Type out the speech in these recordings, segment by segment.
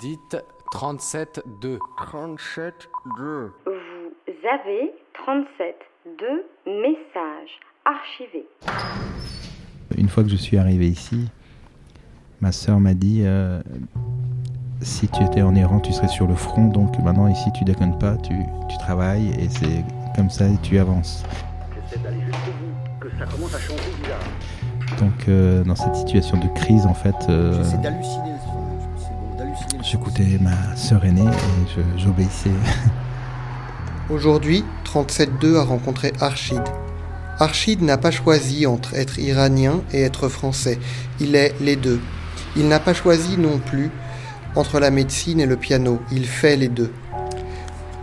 Dites 37-2. 37-2. Vous avez 37-2 messages archivés. Une fois que je suis arrivé ici, ma sœur m'a dit euh, si tu étais en Iran, tu serais sur le front. Donc maintenant, ici, tu déconnes pas, tu, tu travailles et c'est comme ça et tu avances. J'essaie d'aller jusqu'au bout, que ça commence à changer bizarre. Donc, euh, dans cette situation de crise, en fait, euh, J'essaie d'halluciner. J'écoutais ma sœur aînée et j'obéissais. Aujourd'hui, 37.2 a rencontré Archid. Archid n'a pas choisi entre être iranien et être français. Il est les deux. Il n'a pas choisi non plus entre la médecine et le piano. Il fait les deux.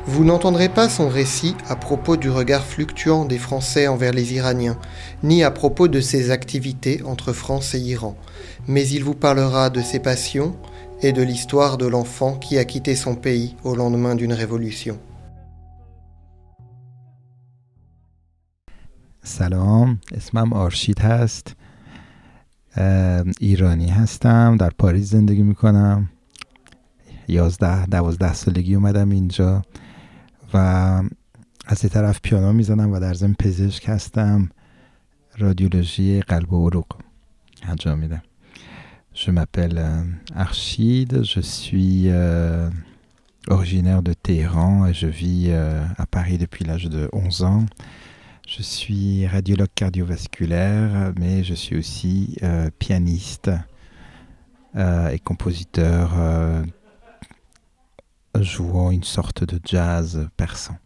Vous n'entendrez pas son récit à propos du regard fluctuant des Français envers les Iraniens, ni à propos de ses activités entre France et Iran, mais il vous parlera de ses passions et de l'histoire de l'enfant qui a quitté son pays au lendemain d'une révolution. سلام اسمم آرشید هست. ایرانی هستم در پاریس زندگی می‌کنم. یازده دوازده سالگی اومدم اینجا و از یه طرف پیانو می‌زنم و در ضمن پزشک هستم. رادیولوژی قلب و عروق انجام میدم. Je m'appelle euh, Archid, je suis euh, originaire de Téhéran et je vis euh, à Paris depuis l'âge de 11 ans. Je suis radiologue cardiovasculaire, mais je suis aussi pianiste et compositeur jouant une sorte de jazz persan.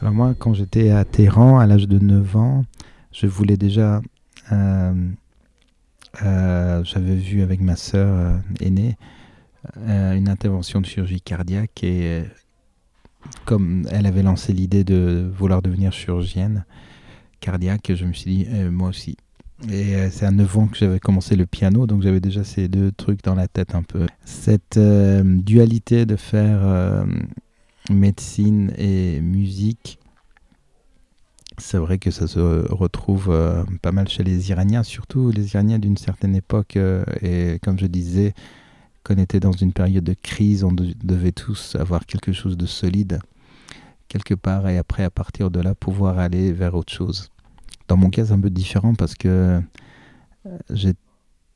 Alors moi, quand j'étais à Téhéran, à l'âge de 9 ans, je voulais déjà... euh, J'avais vu avec ma sœur euh, aînée euh, une intervention de chirurgie cardiaque et comme elle avait lancé l'idée de vouloir devenir chirurgienne cardiaque, je me suis dit, moi aussi. Et c'est à 9 ans que j'avais commencé le piano, donc j'avais déjà ces deux trucs dans la tête un peu. Cette dualité de faire médecine et musique, c'est vrai que ça se retrouve euh, pas mal chez les Iraniens, surtout les Iraniens d'une certaine époque. euh, et comme je disais, qu'on était dans une période de crise, on de- devait tous avoir quelque chose de solide quelque part et après à partir de là pouvoir aller vers autre chose. Dans mon cas c'est un peu différent parce que euh,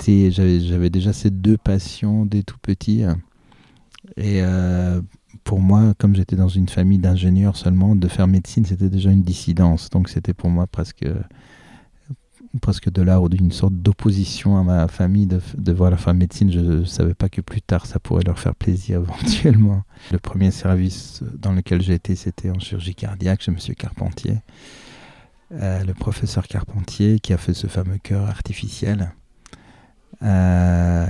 j'avais déjà ces deux passions dès tout petit et pour moi comme j'étais dans une famille d'ingénieurs seulement de faire médecine c'était déjà une dissidence donc c'était pour moi presque presque de l'art ou d'une sorte d'opposition à ma famille de, de voir la faire médecine. Je ne savais pas que plus tard ça pourrait leur faire plaisir éventuellement. Le premier service dans lequel j'ai été, c'était en chirurgie cardiaque chez Monsieur Carpentier. Euh, le professeur Carpentier qui a fait ce fameux cœur artificiel. Euh,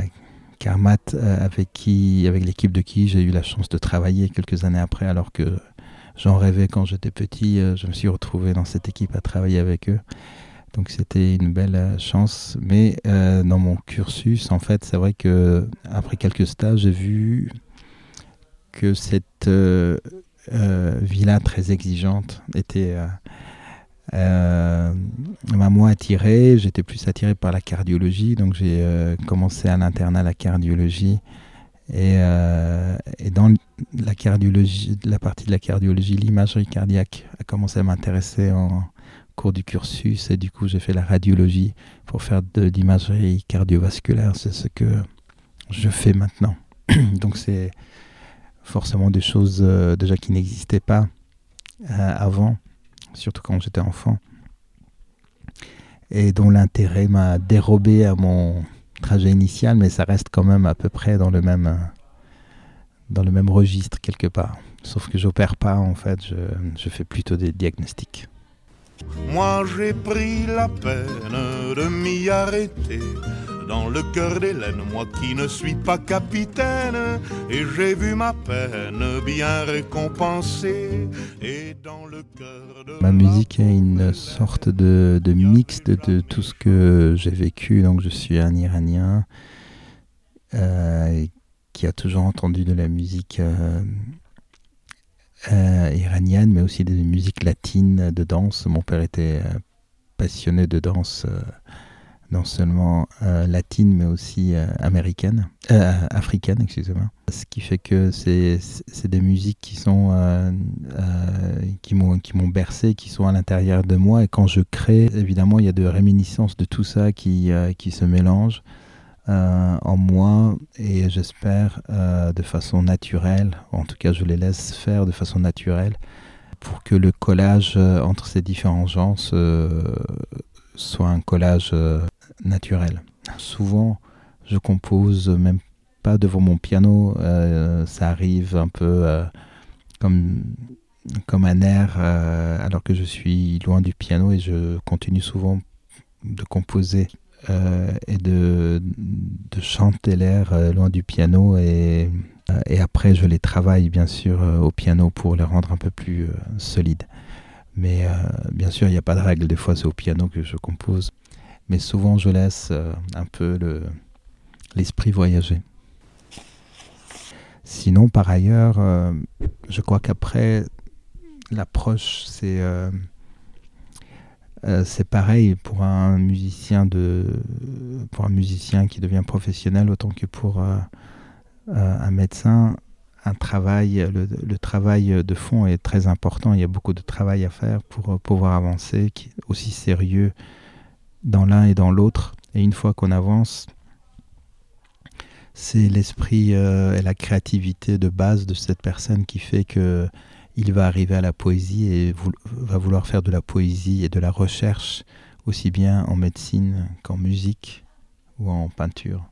Euh, avec, qui, avec l'équipe de qui j'ai eu la chance de travailler quelques années après, alors que j'en rêvais quand j'étais petit. euh, je me suis retrouvé dans cette équipe à travailler avec eux. Donc c'était une belle euh, chance. Mais dans mon cursus, en fait, c'est vrai que après quelques stages, j'ai vu que cette euh, euh, vie-là très exigeante était euh, m'a moins attiré. J'étais plus attiré par la cardiologie, donc j'ai euh, commencé à l'internat la cardiologie. Et, euh, et dans la cardiologie, la partie de la cardiologie, l'imagerie cardiaque a commencé à m'intéresser en cours du cursus et du coup j'ai fait la radiologie pour faire de l'imagerie cardiovasculaire. C'est ce que je fais maintenant. Donc c'est forcément des choses euh, déjà qui n'existaient pas avant, surtout quand j'étais enfant, et dont l'intérêt m'a dérobé à mon trajet initial, mais ça reste quand même à peu près dans le même, dans le même registre quelque part. Sauf que j'opère pas en fait, je, je fais plutôt des diagnostics. Moi j'ai pris la peine de m'y arrêter dans le cœur d'Hélène, moi qui ne suis pas capitaine, et j'ai vu ma peine bien récompensée, et dans le cœur de Ma musique est une sorte de, de mix de, de tout ce que j'ai vécu. Donc je suis un Iranien euh, qui a toujours entendu de la musique euh, euh, iranienne, mais aussi des musiques latines de danse. Mon père était euh, passionné de danse euh, non seulement euh, latine, mais aussi euh, américaine, euh, africaine, excusez-moi. Ce qui fait que c'est des musiques qui sont qui m'ont qui m'ont bercé, qui sont à l'intérieur de moi. Et quand je crée, évidemment, il y a de réminiscences de tout ça qui qui se mélangent. en moi et j'espère de façon naturelle, en tout cas je les laisse faire de façon naturelle pour que le collage entre ces différents genres soit un collage naturel. Souvent, je compose même pas devant mon piano, euh, ça arrive un peu euh, comme, comme un air euh, alors que je suis loin du piano et je continue souvent de composer et de, de chanter l'air loin du piano et, et après je les travaille bien sûr au piano pour les rendre un peu plus solides. Mais bien sûr, il n'y a pas de règle. Des fois, c'est au piano que je compose mais souvent je laisse euh, un peu l'esprit voyager. Sinon, par ailleurs, euh, je crois qu'après, l'approche, c'est euh, c'est pareil pour un musicien de pour un musicien qui devient professionnel autant que pour un médecin un travail le, travail de fond est très important il y a beaucoup de travail à faire pour pouvoir avancer qui est aussi sérieux dans l'un et dans l'autre. Et une fois qu'on avance, c'est l'esprit euh, et la créativité de base de cette personne qui fait que il va arriver à la poésie et va vouloir faire de la poésie et de la recherche aussi bien en médecine qu'en musique ou en peinture.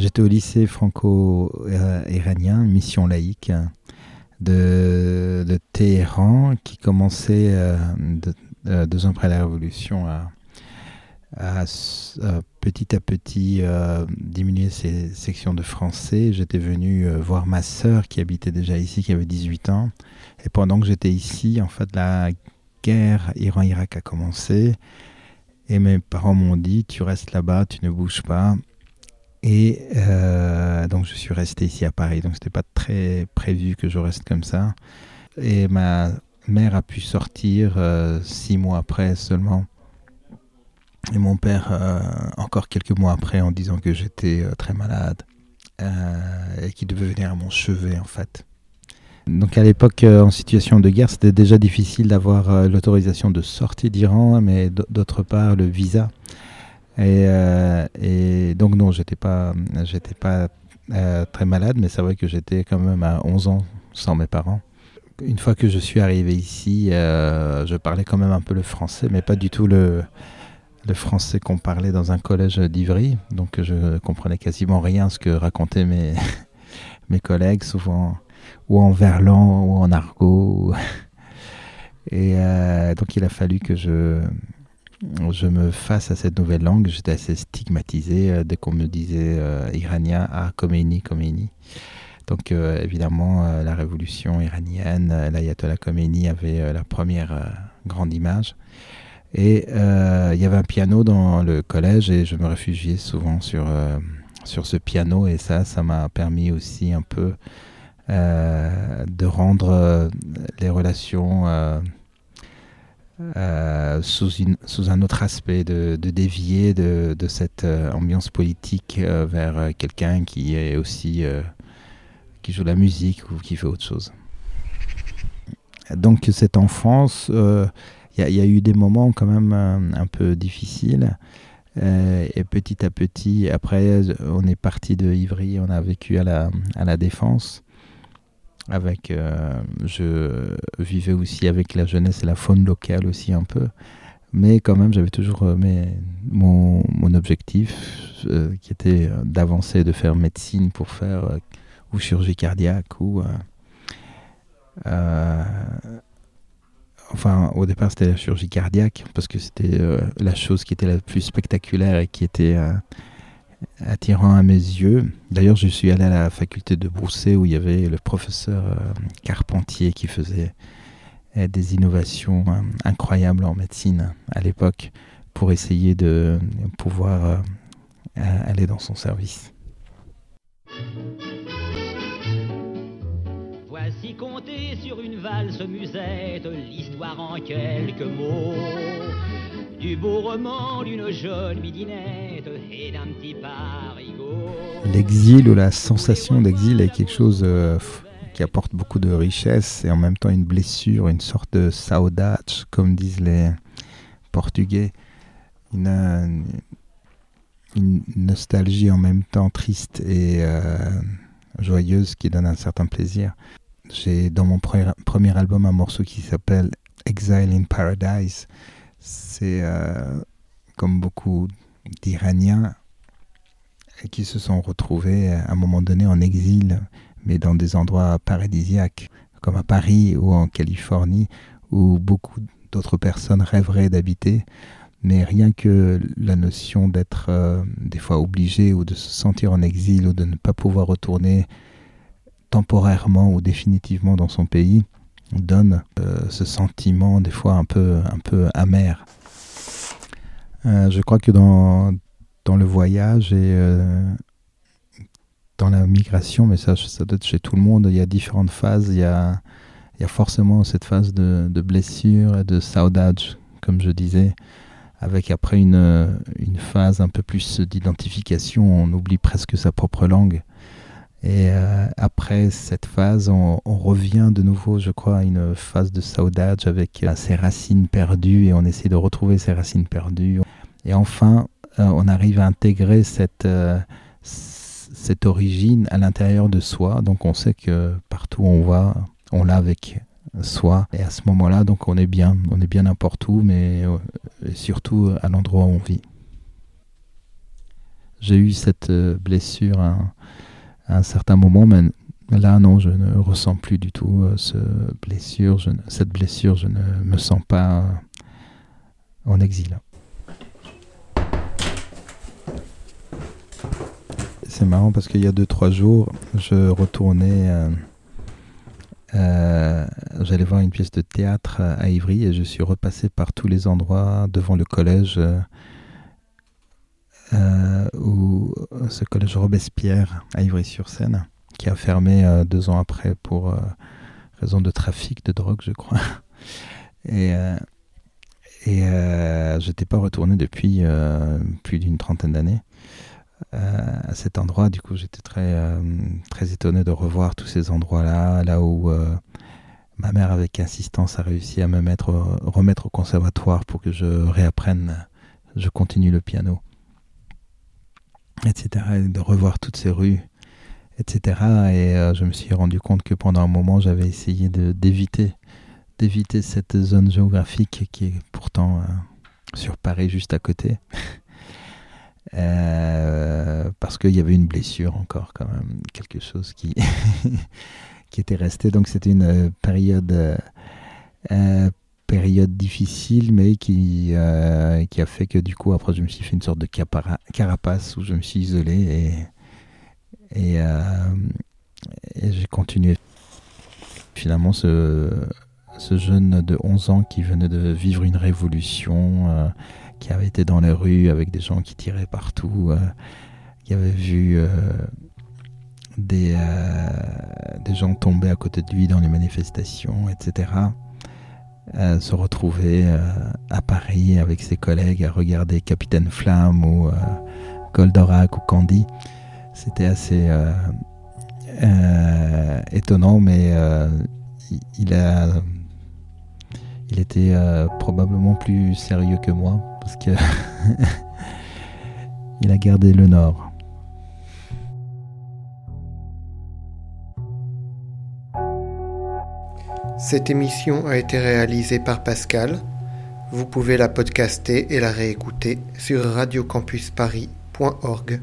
J'étais au lycée franco-iranien, mission laïque de, Téhéran, qui commençait euh, euh, deux ans après la Révolution à, petit à petit euh, diminuer ses sections de français. J'étais venu voir ma sœur qui habitait déjà ici, qui avait 18 ans. Et pendant que j'étais ici, en fait, la guerre Iran-Irak a commencé. Et mes parents m'ont dit, tu restes là-bas, tu ne bouges pas. Et euh, donc je suis resté ici à Paris. Donc c'était pas très prévu que je reste comme ça. Et ma mère a pu sortir euh, six mois après seulement. Et mon père euh, encore quelques mois après en disant que j'étais très malade et qu'il devait venir à mon chevet en fait. Donc à l'époque, en situation de guerre, c'était déjà difficile d'avoir l'autorisation de sortie d'Iran, mais d'autre part le visa. Euh, et, donc non, j'étais pas, j'étais pas euh, très malade, mais c'est vrai que j'étais quand même à 11 ans sans mes parents. Une fois que je suis arrivé ici, euh, je parlais quand même un peu le français, mais pas du tout le, le français qu'on parlait dans un collège d'Ivry. Donc je comprenais quasiment rien à ce que racontaient mes, mes collègues, souvent ou en verlan ou en argot. Et donc il a fallu que je je me fasse à cette nouvelle langue. J'étais assez stigmatisé euh, dès qu'on me disait euh, iranien, ah, Khomeini, Khomeini. Donc euh, évidemment, la révolution iranienne, l'ayatollah Khomeini avait la première grande image. Et il y avait un piano dans le collège et je me réfugiais souvent sur, sur ce piano. Et ça, ça m'a permis aussi un peu de rendre les relations euh, sous, un autre aspect, de, dévier de, cette euh, ambiance politique euh, vers quelqu'un qui est aussi qui joue la musique ou qui fait autre chose. Donc cette enfance, il y, a eu des moments quand même un peu difficiles. et petit à petit, après, on est parti de Ivry, on a vécu à la, à la Défense avec euh, je vivais aussi avec la jeunesse et la faune locale aussi un peu. Mais quand même j'avais toujours euh, mon, mon, objectif euh, qui était d'avancer de faire médecine pour faire ou chirurgie cardiaque ou enfin, au départ, c'était la chirurgie cardiaque, parce que c'était la chose qui était la plus spectaculaire et qui était attirant à mes yeux. D'ailleurs, je suis allé à la faculté de Brousset où il y avait le professeur euh, Carpentier qui faisait des innovations incroyables en médecine à l'époque pour essayer de pouvoir aller dans son service. Voici compter sur une valse musette l'histoire en quelques mots du beau roman d'une jeune midinette et d'un petit parigot. L'exil ou la sensation d'exil est quelque chose euh, qui apporte beaucoup de richesse et en même temps une blessure, une sorte de saudade, comme disent les Portugais. Une, une nostalgie en même temps triste et euh, joyeuse qui donne un certain plaisir. J'ai dans mon premier, album un morceau qui s'appelle Exile in Paradise. C'est euh, comme beaucoup d'Iraniens qui se sont retrouvés à un moment donné en exil, mais dans des endroits paradisiaques, comme à Paris ou en Californie, où beaucoup d'autres personnes rêveraient d'habiter. Mais rien que la notion d'être euh, des fois obligé ou de se sentir en exil ou de ne pas pouvoir retourner temporairement ou définitivement dans son pays donne euh, ce sentiment des fois un peu, un peu amer. Euh, je crois que dans, dans le voyage et euh, dans la migration, mais ça, ça doit être chez tout le monde, il y a différentes phases. Il y a, il y a forcément cette phase de, de blessure et de saudade, comme je disais, avec après une, une phase un peu plus d'identification. On oublie presque sa propre langue. Et euh, après cette phase, on, revient de nouveau, je crois, à une phase de saudade avec euh, ses racines perdues et on essaie de retrouver ses racines perdues. Et enfin, euh, on arrive à intégrer cette, cette origine à l'intérieur de soi. Donc on sait que partout où on va, on l'a avec soi. Et à ce moment-là, donc on est bien, on est bien n'importe où, mais surtout à l'endroit où on vit. J'ai eu cette blessure. Hein, à un certain moment, mais là, non, je ne ressens plus du tout euh, ce blessure, je cette blessure, je ne me sens pas euh, en exil. C'est marrant parce qu'il y a 2-3 jours, je retournais, euh, j'allais voir une pièce de théâtre à Ivry et je suis repassé par tous les endroits devant le collège euh, ou ce collège Robespierre à Ivry-sur-Seine, qui a fermé euh, deux ans après pour euh, raison de trafic de drogue, je crois. Et, et je n'étais pas retourné depuis plus d'une trentaine d'années à cet endroit. Du coup, j'étais très, très étonné de revoir tous ces endroits-là, là où ma mère, avec insistance, a réussi à me mettre, remettre au conservatoire pour que je réapprenne, je continue le piano etc. Et de revoir toutes ces rues, etc. Et euh, je me suis rendu compte que pendant un moment, j'avais essayé d'éviter d'éviter cette zone géographique qui est pourtant euh, sur Paris juste à côté. Euh, parce qu'il y avait une blessure encore, quand même, quelque chose qui, qui était resté. Donc c'était une période période difficile, mais qui, euh, qui a fait que du coup, après, je me suis fait une sorte de carapace où je me suis isolé et, et, euh, j'ai continué. Finalement, ce, ce jeune de 11 ans qui venait de vivre une révolution, euh, qui avait été dans les rues avec des gens qui tiraient partout, qui avait vu des, des gens tomber à côté de lui dans les manifestations, etc se retrouver euh, à Paris avec ses collègues à regarder Capitaine Flamme ou euh, Goldorak ou Candy. C'était assez euh, étonnant, mais il a il était probablement plus sérieux que moi parce que il a gardé le nord. Cette émission a été réalisée par Pascal. Vous pouvez la podcaster et la réécouter sur radiocampusparis.org.